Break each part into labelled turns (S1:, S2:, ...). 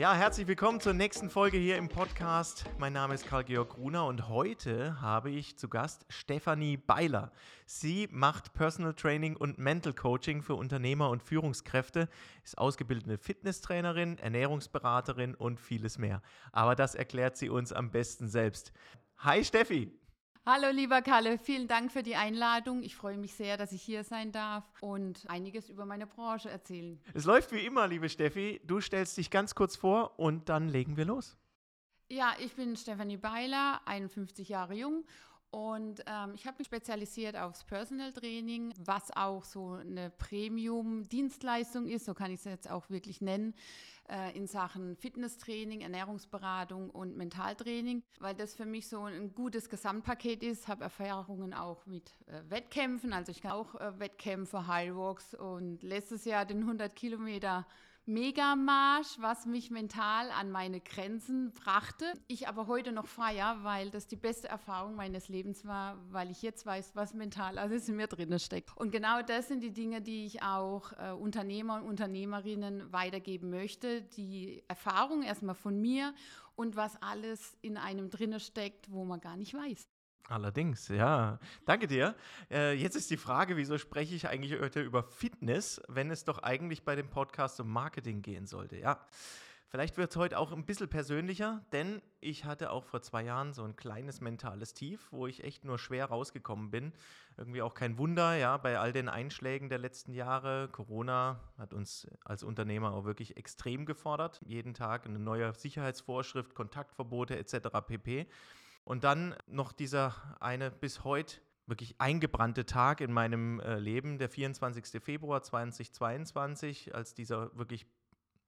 S1: Ja, herzlich willkommen zur nächsten Folge hier im Podcast. Mein Name ist Karl-Georg Gruner und heute habe ich zu Gast Stefanie Beiler. Sie macht Personal Training und Mental Coaching für Unternehmer und Führungskräfte, ist ausgebildete Fitnesstrainerin, Ernährungsberaterin und vieles mehr. Aber das erklärt sie uns am besten selbst. Hi Steffi!
S2: Hallo lieber Kalle, vielen Dank für die Einladung. Ich freue mich sehr, dass ich hier sein darf und einiges über meine Branche erzählen.
S1: Es läuft wie immer, liebe Steffi. Du stellst dich ganz kurz vor und dann legen wir los.
S2: Ja, ich bin Stefanie Beiler, 51 Jahre jung und ähm, ich habe mich spezialisiert aufs Personal Training, was auch so eine Premium-Dienstleistung ist, so kann ich es jetzt auch wirklich nennen, äh, in Sachen Fitnesstraining, Ernährungsberatung und Mentaltraining, weil das für mich so ein gutes Gesamtpaket ist. Habe Erfahrungen auch mit äh, Wettkämpfen, also ich kann auch äh, Wettkämpfe, Highwalks und letztes Jahr den 100 Kilometer Megamarsch, was mich mental an meine Grenzen brachte. Ich aber heute noch feier, weil das die beste Erfahrung meines Lebens war, weil ich jetzt weiß, was mental alles in mir drin steckt. Und genau das sind die Dinge, die ich auch äh, Unternehmer und Unternehmerinnen weitergeben möchte. Die Erfahrung erstmal von mir und was alles in einem drinne steckt, wo man gar nicht weiß.
S1: Allerdings, ja. Danke dir. Äh, jetzt ist die Frage, wieso spreche ich eigentlich heute über Fitness, wenn es doch eigentlich bei dem Podcast um Marketing gehen sollte? Ja. Vielleicht wird es heute auch ein bisschen persönlicher, denn ich hatte auch vor zwei Jahren so ein kleines mentales Tief, wo ich echt nur schwer rausgekommen bin. Irgendwie auch kein Wunder, ja, bei all den Einschlägen der letzten Jahre. Corona hat uns als Unternehmer auch wirklich extrem gefordert. Jeden Tag eine neue Sicherheitsvorschrift, Kontaktverbote etc. pp. Und dann noch dieser eine bis heute wirklich eingebrannte Tag in meinem äh, Leben, der 24. Februar 2022, als dieser wirklich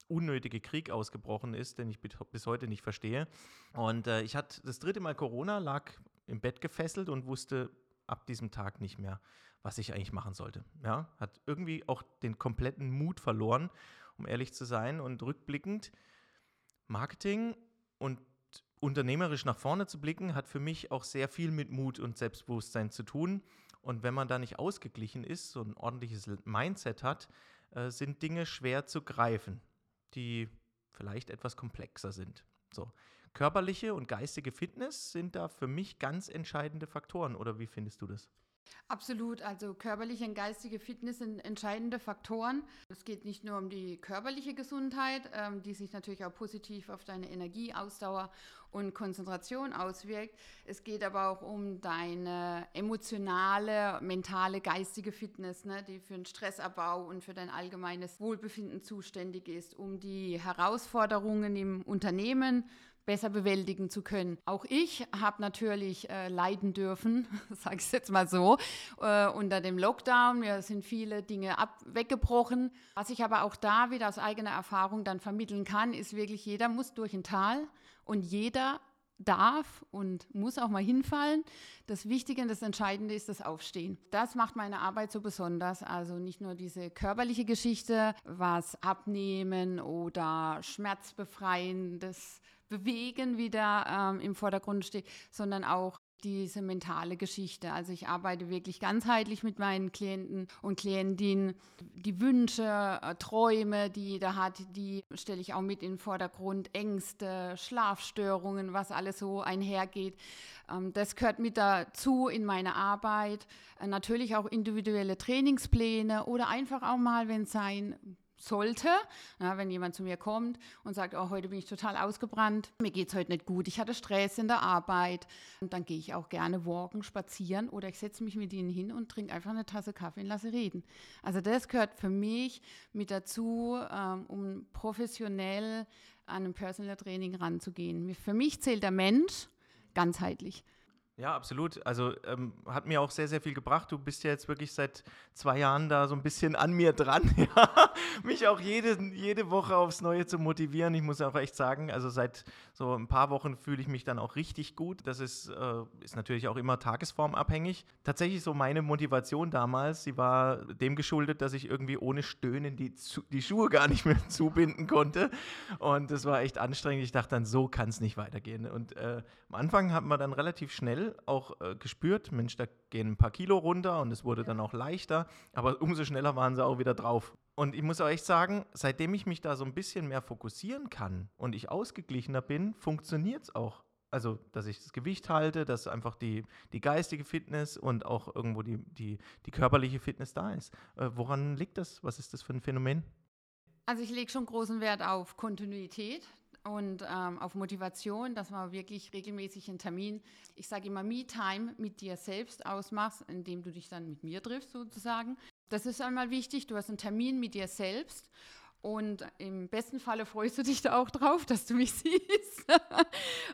S1: unnötige Krieg ausgebrochen ist, den ich bis heute nicht verstehe. Und äh, ich hatte das dritte Mal Corona, lag im Bett gefesselt und wusste ab diesem Tag nicht mehr, was ich eigentlich machen sollte. Ja, hat irgendwie auch den kompletten Mut verloren, um ehrlich zu sein. Und rückblickend, Marketing und unternehmerisch nach vorne zu blicken, hat für mich auch sehr viel mit Mut und Selbstbewusstsein zu tun. Und wenn man da nicht ausgeglichen ist, so ein ordentliches Mindset hat, äh, sind Dinge schwer zu greifen, die vielleicht etwas komplexer sind. So. Körperliche und geistige Fitness sind da für mich ganz entscheidende Faktoren, oder wie findest du das?
S2: Absolut, also körperliche und geistige Fitness sind entscheidende Faktoren. Es geht nicht nur um die körperliche Gesundheit, ähm, die sich natürlich auch positiv auf deine Energie, Ausdauer und Konzentration auswirkt. Es geht aber auch um deine emotionale, mentale, geistige Fitness, ne, die für den Stressabbau und für dein allgemeines Wohlbefinden zuständig ist, um die Herausforderungen im Unternehmen besser bewältigen zu können. Auch ich habe natürlich äh, leiden dürfen, sage ich jetzt mal so, äh, unter dem Lockdown. Mir sind viele Dinge ab weggebrochen. Was ich aber auch da wieder aus eigener Erfahrung dann vermitteln kann, ist wirklich, jeder muss durch ein Tal und jeder darf und muss auch mal hinfallen. Das Wichtige und das Entscheidende ist das Aufstehen. Das macht meine Arbeit so besonders. Also nicht nur diese körperliche Geschichte, was abnehmen oder schmerzbefreiendes Bewegen wieder ähm, im Vordergrund steht, sondern auch diese mentale Geschichte. Also ich arbeite wirklich ganzheitlich mit meinen Klienten und Klientinnen. Die Wünsche, äh, Träume, die jeder hat, die stelle ich auch mit in den Vordergrund. Ängste, Schlafstörungen, was alles so einhergeht. Ähm, das gehört mit dazu in meine Arbeit. Äh, natürlich auch individuelle Trainingspläne oder einfach auch mal, wenn es sein sollte, ja, wenn jemand zu mir kommt und sagt, oh, heute bin ich total ausgebrannt, mir geht es heute nicht gut, ich hatte Stress in der Arbeit, und dann gehe ich auch gerne walken, spazieren oder ich setze mich mit ihnen hin und trinke einfach eine Tasse Kaffee und lasse reden. Also das gehört für mich mit dazu, ähm, um professionell an einem Personal Training ranzugehen. Für mich zählt der Mensch ganzheitlich.
S1: Ja, absolut. Also ähm, hat mir auch sehr, sehr viel gebracht. Du bist ja jetzt wirklich seit zwei Jahren da so ein bisschen an mir dran, ja? mich auch jede, jede Woche aufs Neue zu motivieren. Ich muss auch echt sagen, also seit so ein paar Wochen fühle ich mich dann auch richtig gut. Das ist, äh, ist natürlich auch immer tagesformabhängig. Tatsächlich so meine Motivation damals, sie war dem geschuldet, dass ich irgendwie ohne Stöhnen die, die Schuhe gar nicht mehr zubinden konnte. Und das war echt anstrengend. Ich dachte dann, so kann es nicht weitergehen. Und äh, am Anfang hat man dann relativ schnell schnell auch äh, gespürt, Mensch, da gehen ein paar Kilo runter und es wurde dann auch leichter, aber umso schneller waren sie auch wieder drauf. Und ich muss auch echt sagen, seitdem ich mich da so ein bisschen mehr fokussieren kann und ich ausgeglichener bin, funktioniert es auch. Also, dass ich das Gewicht halte, dass einfach die, die geistige Fitness und auch irgendwo die, die, die körperliche Fitness da ist. Äh, woran liegt das? Was ist das für ein Phänomen?
S2: Also ich lege schon großen Wert auf Kontinuität und ähm, auf Motivation, dass man wirklich regelmäßig einen Termin, ich sage immer Me-Time mit dir selbst ausmachst, indem du dich dann mit mir triffst sozusagen. Das ist einmal wichtig, du hast einen Termin mit dir selbst und im besten Falle freust du dich da auch drauf, dass du mich siehst.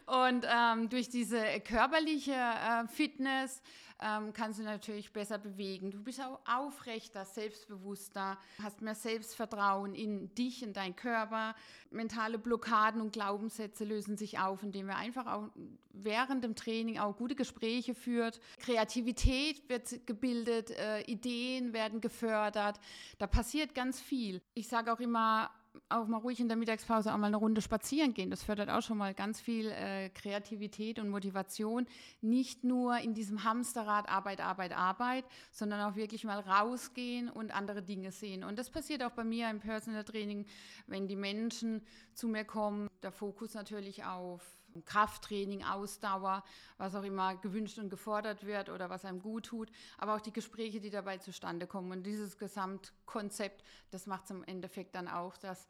S2: und ähm, durch diese körperliche äh, Fitness ähm, kannst du natürlich besser bewegen. Du bist auch aufrechter, selbstbewusster, hast mehr Selbstvertrauen in dich, in deinen Körper. Mentale Blockaden und Glaubenssätze lösen sich auf, indem wir einfach auch während dem Training auch gute Gespräche führt. Kreativität wird gebildet, äh, Ideen werden gefördert. Da passiert ganz viel. Ich sage auch immer, auch mal ruhig in der Mittagspause auch mal eine Runde spazieren gehen. Das fördert auch schon mal ganz viel äh, Kreativität und Motivation. Nicht nur in diesem Hamsterrad Arbeit, Arbeit, Arbeit, sondern auch wirklich mal rausgehen und andere Dinge sehen. Und das passiert auch bei mir im Personal Training, wenn die Menschen zu mir kommen. Der Fokus natürlich auf Krafttraining, Ausdauer, was auch immer gewünscht und gefordert wird oder was einem gut tut, aber auch die Gespräche, die dabei zustande kommen. Und dieses Gesamtkonzept, das macht es im Endeffekt dann auch, dass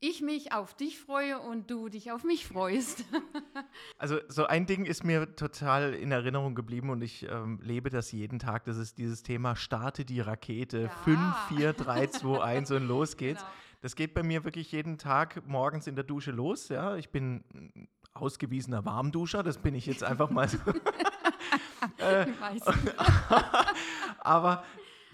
S2: ich mich auf dich freue und du dich auf mich freust.
S1: Also so ein Ding ist mir total in Erinnerung geblieben und ich ähm, lebe das jeden Tag. Das ist dieses Thema Starte die Rakete. Ja. 5, 4, 3, 2, 1 und los geht's. Genau. Das geht bei mir wirklich jeden Tag morgens in der Dusche los. Ja, ich bin ausgewiesener Warmduscher, das bin ich jetzt einfach mal so. äh, aber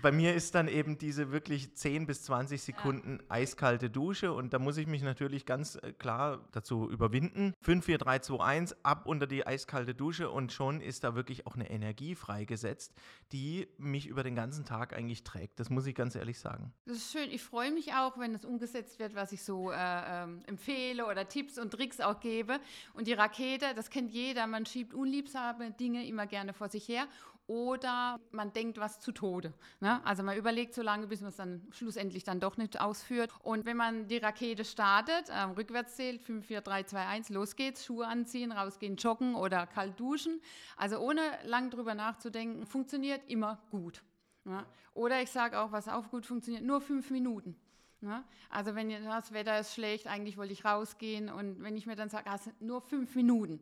S1: bei mir ist dann eben diese wirklich 10 bis 20 Sekunden ja. eiskalte Dusche und da muss ich mich natürlich ganz äh, klar dazu überwinden. 5, 4, 3, 2, 1, ab unter die eiskalte Dusche und schon ist da wirklich auch eine Energie freigesetzt, die mich über den ganzen Tag eigentlich trägt. Das muss ich ganz ehrlich sagen.
S2: Das ist schön. Ich freue mich auch, wenn es umgesetzt wird, was ich so äh, äh, empfehle oder Tipps und Tricks auch gebe. Und die Rakete, das kennt jeder, man schiebt unliebsame Dinge immer gerne vor sich her oder man denkt was zu Tode. Ne? Also man überlegt so lange, bis man es dann schlussendlich dann doch nicht ausführt. Und wenn man die Rakete startet, ähm, rückwärts zählt, 5, 4, 3, 2, 1, los geht's, Schuhe anziehen, rausgehen, joggen oder kalt duschen. Also ohne lang drüber nachzudenken, funktioniert immer gut. Ne? Oder ich sage auch, was auch gut funktioniert, nur fünf Minuten. Ne? Also wenn das Wetter ist schlecht, eigentlich wollte ich rausgehen und wenn ich mir dann sage, also nur fünf Minuten,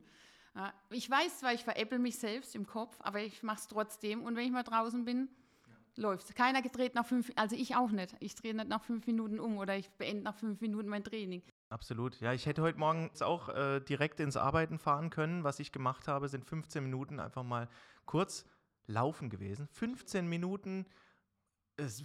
S2: ich weiß zwar, ich veräpple mich selbst im Kopf, aber ich mache es trotzdem. Und wenn ich mal draußen bin, ja. läuft es. Keiner dreht nach fünf, also ich auch nicht. Ich drehe nicht nach fünf Minuten um oder ich beende nach fünf Minuten mein Training.
S1: Absolut. Ja, ich hätte heute Morgen auch äh, direkt ins Arbeiten fahren können. Was ich gemacht habe, sind 15 Minuten einfach mal kurz laufen gewesen. 15 Minuten, ist,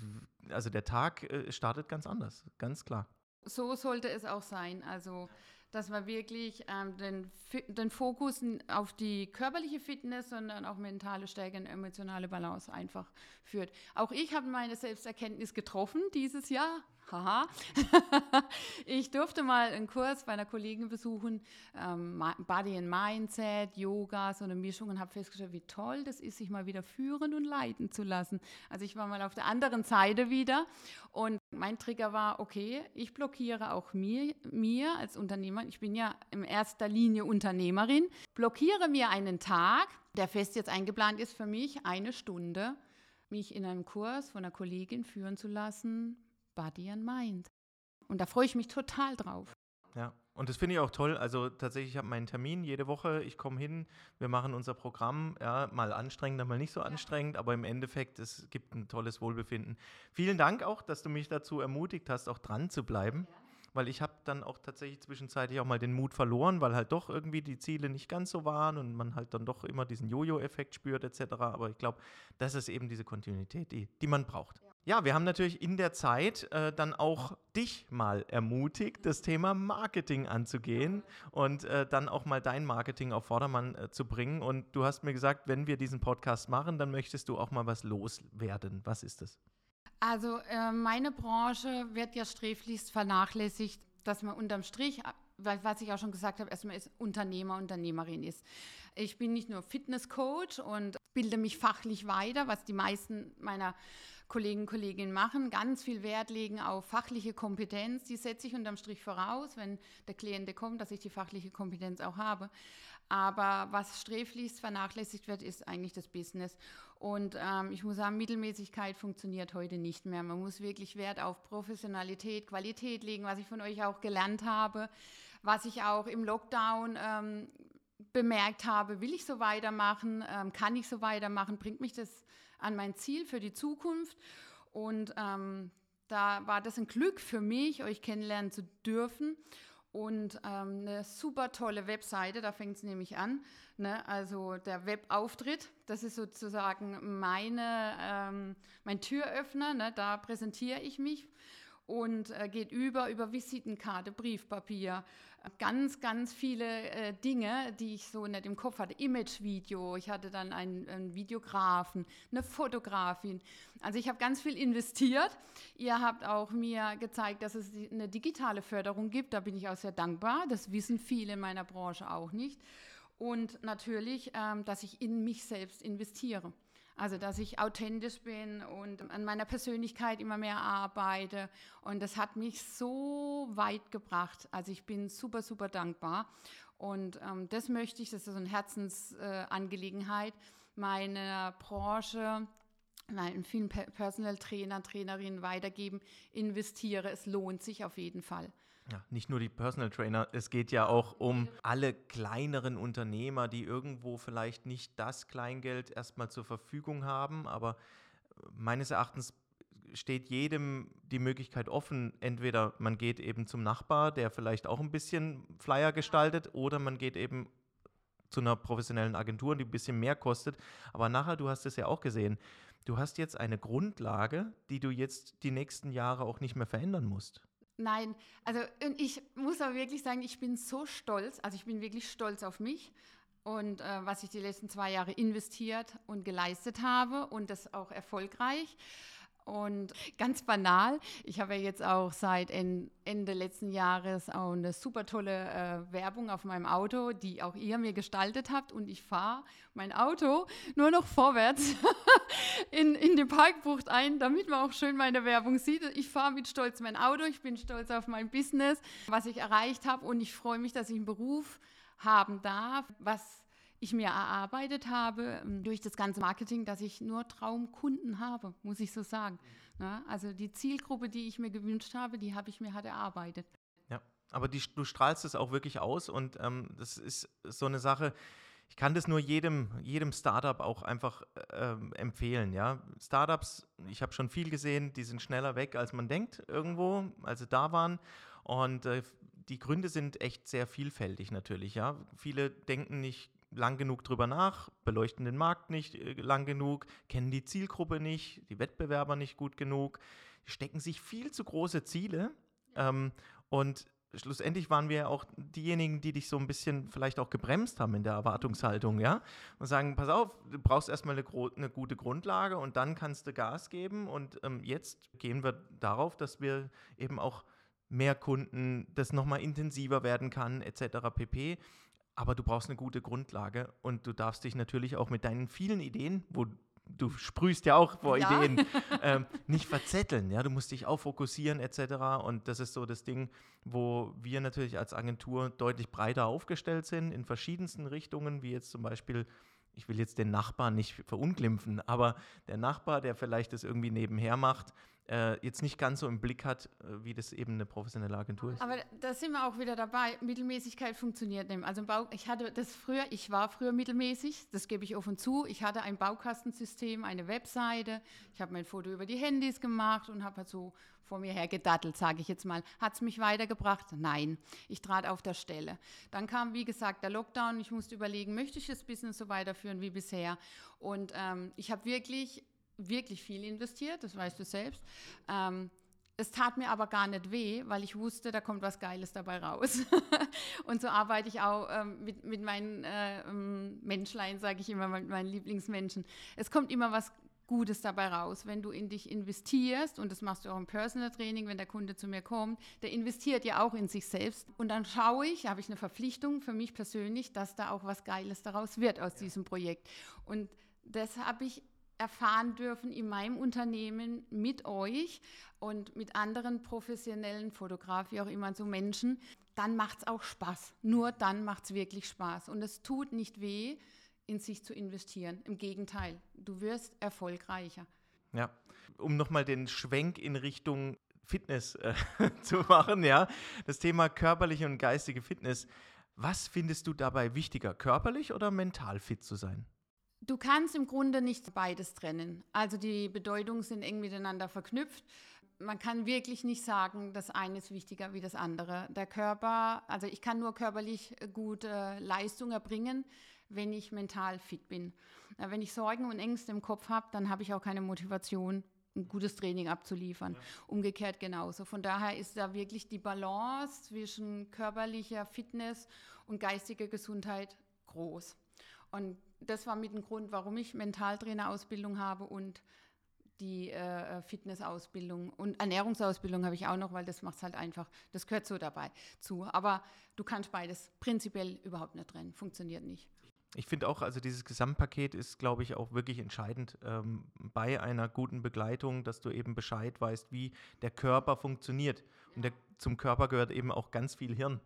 S1: also der Tag äh, startet ganz anders, ganz klar.
S2: So sollte es auch sein. Also dass man wirklich ähm, den, den Fokus auf die körperliche Fitness, sondern auch mentale Stärke und emotionale Balance einfach führt. Auch ich habe meine Selbsterkenntnis getroffen dieses Jahr. Haha. ich durfte mal einen Kurs bei einer Kollegin besuchen, ähm, Body and Mindset, Yoga, so eine Mischung und habe festgestellt, wie toll das ist, sich mal wieder führen und leiten zu lassen. Also ich war mal auf der anderen Seite wieder und mein Trigger war, okay, ich blockiere auch mir, mir als Unternehmer, ich bin ja in erster Linie Unternehmerin, blockiere mir einen Tag, der fest jetzt eingeplant ist für mich, eine Stunde, mich in einem Kurs von einer Kollegin führen zu lassen, Body and Mind. Und da freue ich mich total drauf.
S1: Ja, und das finde ich auch toll. Also tatsächlich, ich habe meinen Termin jede Woche, ich komme hin, wir machen unser Programm, ja, mal anstrengend, mal nicht so anstrengend, aber im Endeffekt, es gibt ein tolles Wohlbefinden. Vielen Dank auch, dass du mich dazu ermutigt hast, auch dran zu bleiben. Ja weil ich habe dann auch tatsächlich zwischenzeitlich auch mal den Mut verloren, weil halt doch irgendwie die Ziele nicht ganz so waren und man halt dann doch immer diesen Jojo-Effekt spürt etc. Aber ich glaube, das ist eben diese Kontinuität, die, die man braucht. Ja, wir haben natürlich in der Zeit äh, dann auch dich mal ermutigt, das Thema Marketing anzugehen und äh, dann auch mal dein Marketing auf Vordermann äh, zu bringen. Und du hast mir gesagt, wenn wir diesen Podcast machen, dann möchtest du auch mal was loswerden. Was ist das?
S2: Also äh, meine Branche wird ja sträflichst vernachlässigt, dass man unterm Strich was ich auch schon gesagt habe, erstmal ist Unternehmer, Unternehmerin ist. Ich bin nicht nur Fitnesscoach und bilde mich fachlich weiter, was die meisten meiner Kollegen Kolleginnen machen, ganz viel Wert legen auf fachliche Kompetenz. Die setze ich unterm Strich voraus, wenn der Kliente kommt, dass ich die fachliche Kompetenz auch habe. Aber was sträflichst vernachlässigt wird, ist eigentlich das Business. Und ähm, ich muss sagen, Mittelmäßigkeit funktioniert heute nicht mehr. Man muss wirklich Wert auf Professionalität, Qualität legen, was ich von euch auch gelernt habe, was ich auch im Lockdown ähm, bemerkt habe, will ich so weitermachen, ähm, kann ich so weitermachen, bringt mich das an mein Ziel für die Zukunft. Und ähm, da war das ein Glück für mich, euch kennenlernen zu dürfen. Und ähm, eine super tolle Webseite, da fängt es nämlich an. Ne? Also der Webauftritt, das ist sozusagen meine, ähm, mein Türöffner, ne? da präsentiere ich mich und äh, geht über, über Visitenkarte, Briefpapier, ganz, ganz viele äh, Dinge, die ich so nicht im Kopf hatte. Imagevideo, ich hatte dann einen, einen Videografen, eine Fotografin. Also ich habe ganz viel investiert. Ihr habt auch mir gezeigt, dass es eine digitale Förderung gibt. Da bin ich auch sehr dankbar. Das wissen viele in meiner Branche auch nicht. Und natürlich, ähm, dass ich in mich selbst investiere. Also, dass ich authentisch bin und an meiner Persönlichkeit immer mehr arbeite. Und das hat mich so weit gebracht. Also, ich bin super, super dankbar. Und ähm, das möchte ich, das ist so eine Herzensangelegenheit, äh, meiner Branche, meinen vielen Personal Trainer, Trainerinnen weitergeben, investiere. Es lohnt sich auf jeden Fall.
S1: Ja, nicht nur die Personal Trainer, es geht ja auch um alle kleineren Unternehmer, die irgendwo vielleicht nicht das Kleingeld erstmal zur Verfügung haben, aber meines Erachtens steht jedem die Möglichkeit offen, entweder man geht eben zum Nachbar, der vielleicht auch ein bisschen Flyer gestaltet, oder man geht eben zu einer professionellen Agentur, die ein bisschen mehr kostet. Aber nachher, du hast es ja auch gesehen, du hast jetzt eine Grundlage, die du jetzt die nächsten Jahre auch nicht mehr verändern musst.
S2: Nein, also ich muss aber wirklich sagen, ich bin so stolz, also ich bin wirklich stolz auf mich und äh, was ich die letzten zwei Jahre investiert und geleistet habe und das auch erfolgreich. Und ganz banal, ich habe ja jetzt auch seit Ende letzten Jahres auch eine super tolle äh, Werbung auf meinem Auto, die auch ihr mir gestaltet habt. Und ich fahre mein Auto nur noch vorwärts in, in die Parkbucht ein, damit man auch schön meine Werbung sieht. Ich fahre mit Stolz mein Auto, ich bin stolz auf mein Business, was ich erreicht habe. Und ich freue mich, dass ich einen Beruf haben darf, was ich mir erarbeitet habe ähm, durch das ganze Marketing, dass ich nur Traumkunden habe, muss ich so sagen. Ja, also die Zielgruppe, die ich mir gewünscht habe, die habe ich mir halt erarbeitet.
S1: Ja, aber die, du strahlst es auch wirklich aus und ähm, das ist so eine Sache, ich kann das nur jedem, jedem Startup auch einfach ähm, empfehlen. Ja? Startups, ich habe schon viel gesehen, die sind schneller weg, als man denkt, irgendwo, als sie da waren. Und äh, die Gründe sind echt sehr vielfältig natürlich. Ja? Viele denken nicht lang genug drüber nach, beleuchten den Markt nicht äh, lang genug, kennen die Zielgruppe nicht, die Wettbewerber nicht gut genug, stecken sich viel zu große Ziele. Ja. Ähm, und schlussendlich waren wir auch diejenigen, die dich so ein bisschen vielleicht auch gebremst haben in der Erwartungshaltung, ja? Und sagen, pass auf, du brauchst erstmal eine, eine gute Grundlage und dann kannst du Gas geben. Und ähm, jetzt gehen wir darauf, dass wir eben auch mehr Kunden, das nochmal intensiver werden kann, etc. pp. Aber du brauchst eine gute Grundlage und du darfst dich natürlich auch mit deinen vielen Ideen, wo du sprühst ja auch vor ja. Ideen, ähm, nicht verzetteln. Ja, du musst dich auch fokussieren etc. Und das ist so das Ding, wo wir natürlich als Agentur deutlich breiter aufgestellt sind in verschiedensten Richtungen, wie jetzt zum Beispiel ich will jetzt den Nachbarn nicht verunglimpfen, aber der Nachbar, der vielleicht das irgendwie nebenher macht, äh, jetzt nicht ganz so im Blick hat, äh, wie das eben eine professionelle Agentur ist.
S2: Aber da sind wir auch wieder dabei. Mittelmäßigkeit funktioniert nicht. Also Bau, ich hatte das früher, ich war früher mittelmäßig, das gebe ich offen zu. Ich hatte ein Baukastensystem, eine Webseite. Ich habe mein Foto über die Handys gemacht und habe halt so vor mir her gedattelt, sage ich jetzt mal. Hat es mich weitergebracht? Nein. Ich trat auf der Stelle. Dann kam, wie gesagt, der Lockdown. Ich musste überlegen, möchte ich das Business so weiterführen wie bisher? Und ähm, ich habe wirklich wirklich viel investiert, das weißt du selbst. Ähm, es tat mir aber gar nicht weh, weil ich wusste, da kommt was Geiles dabei raus. und so arbeite ich auch ähm, mit, mit meinen äh, ähm, Menschlein, sage ich immer, mit meinen Lieblingsmenschen. Es kommt immer was Gutes dabei raus. Wenn du in dich investierst, und das machst du auch im Personal Training, wenn der Kunde zu mir kommt, der investiert ja auch in sich selbst. Und dann schaue ich, habe ich eine Verpflichtung für mich persönlich, dass da auch was Geiles daraus wird aus ja. diesem Projekt. Und das habe ich erfahren dürfen in meinem Unternehmen mit euch und mit anderen professionellen Fotografen, wie auch immer, so Menschen, dann macht es auch Spaß. Nur dann macht es wirklich Spaß. Und es tut nicht weh, in sich zu investieren. Im Gegenteil, du wirst erfolgreicher.
S1: Ja, um nochmal den Schwenk in Richtung Fitness äh, zu machen, ja, das Thema körperliche und geistige Fitness. Was findest du dabei wichtiger, körperlich oder mental fit zu sein?
S2: Du kannst im Grunde nicht beides trennen. Also die Bedeutungen sind eng miteinander verknüpft. Man kann wirklich nicht sagen, das eine ist wichtiger wie das andere. Der Körper, also ich kann nur körperlich gute Leistung erbringen, wenn ich mental fit bin. Wenn ich Sorgen und Ängste im Kopf habe, dann habe ich auch keine Motivation, ein gutes Training abzuliefern. Ja. Umgekehrt genauso. Von daher ist da wirklich die Balance zwischen körperlicher Fitness und geistiger Gesundheit groß. Und das war mit dem Grund, warum ich Mentaltrainerausbildung habe und die äh, Fitnessausbildung und Ernährungsausbildung habe ich auch noch, weil das macht es halt einfach, das gehört so dabei zu. Aber du kannst beides prinzipiell überhaupt nicht trennen, funktioniert nicht.
S1: Ich finde auch, also dieses Gesamtpaket ist, glaube ich, auch wirklich entscheidend ähm, bei einer guten Begleitung, dass du eben Bescheid weißt, wie der Körper funktioniert. Und der, zum Körper gehört eben auch ganz viel Hirn.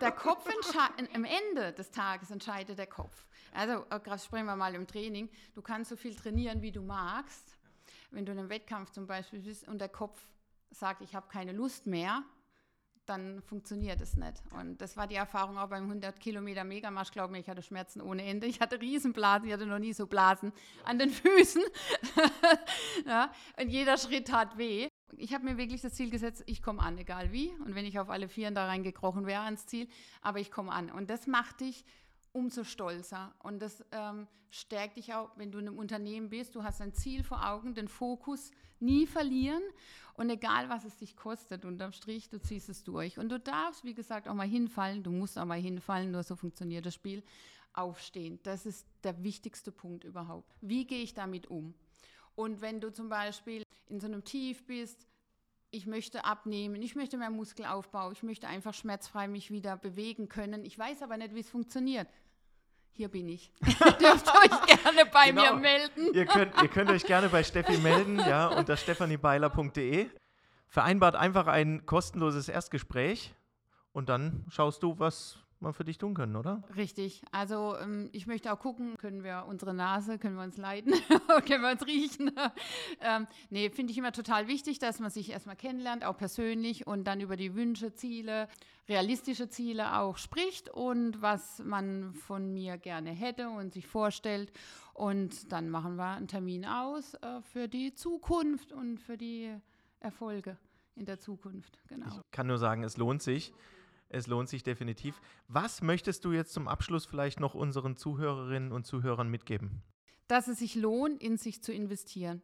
S2: Der Kopf entscheidet, am Ende des Tages entscheidet der Kopf. Also, äh, gerade sprechen wir mal im Training. Du kannst so viel trainieren, wie du magst. Wenn du in einem Wettkampf zum Beispiel bist und der Kopf sagt, ich habe keine Lust mehr, dann funktioniert es nicht. Und das war die Erfahrung auch beim 100 Kilometer Megamarsch. Glaub mir, ich hatte Schmerzen ohne Ende. Ich hatte Riesenblasen. Ich hatte noch nie so Blasen an den Füßen. ja, und jeder Schritt tat weh. Ich habe mir wirklich das Ziel gesetzt, ich komme an, egal wie. Und wenn ich auf alle Vieren da reingekrochen wäre ans Ziel, aber ich komme an. Und das macht dich umso stolzer. Und das ähm, stärkt dich auch, wenn du in einem Unternehmen bist. Du hast ein Ziel vor Augen, den Fokus nie verlieren. Und egal, was es dich kostet, unterm Strich, du ziehst es durch. Und du darfst, wie gesagt, auch mal hinfallen. Du musst auch mal hinfallen, nur so funktioniert das Spiel. Aufstehen. Das ist der wichtigste Punkt überhaupt. Wie gehe ich damit um? Und wenn du zum Beispiel in so einem Tief bist, ich möchte abnehmen, ich möchte mehr Muskelaufbau, ich möchte einfach schmerzfrei mich wieder bewegen können. Ich weiß aber nicht, wie es funktioniert. Hier bin ich. Dürft euch gerne bei genau. mir melden.
S1: Ihr könnt, ihr könnt euch gerne bei Steffi melden, ja, unter stephaniebeiler.de. Vereinbart einfach ein kostenloses Erstgespräch und dann schaust du, was mal für dich tun können, oder?
S2: Richtig. Also ähm, ich möchte auch gucken, können wir unsere Nase, können wir uns leiden, können wir uns riechen. ähm, nee, finde ich immer total wichtig, dass man sich erstmal kennenlernt, auch persönlich und dann über die Wünsche, Ziele, realistische Ziele auch spricht und was man von mir gerne hätte und sich vorstellt. Und dann machen wir einen Termin aus äh, für die Zukunft und für die Erfolge in der Zukunft. Genau.
S1: Ich kann nur sagen, es lohnt sich. Es lohnt sich definitiv. Was möchtest du jetzt zum Abschluss vielleicht noch unseren Zuhörerinnen und Zuhörern mitgeben?
S2: Dass es sich lohnt, in sich zu investieren.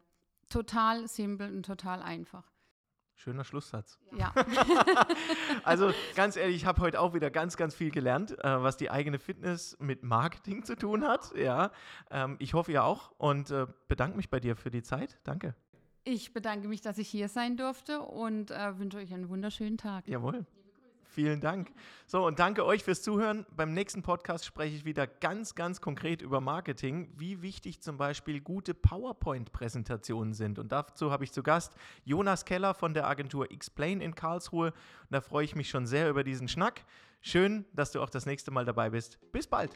S2: Total simpel und total einfach.
S1: Schöner Schlusssatz.
S2: Ja.
S1: also ganz ehrlich, ich habe heute auch wieder ganz, ganz viel gelernt, äh, was die eigene Fitness mit Marketing zu tun hat. Ja, ähm, ich hoffe ihr auch und äh, bedanke mich bei dir für die Zeit. Danke.
S2: Ich bedanke mich, dass ich hier sein durfte und äh, wünsche euch einen wunderschönen Tag.
S1: Jawohl. Vielen Dank. So, und danke euch fürs Zuhören. Beim nächsten Podcast spreche ich wieder ganz, ganz konkret über Marketing, wie wichtig zum Beispiel gute PowerPoint-Präsentationen sind. Und dazu habe ich zu Gast Jonas Keller von der Agentur Explain in Karlsruhe. Und da freue ich mich schon sehr über diesen Schnack. Schön, dass du auch das nächste Mal dabei bist. Bis bald.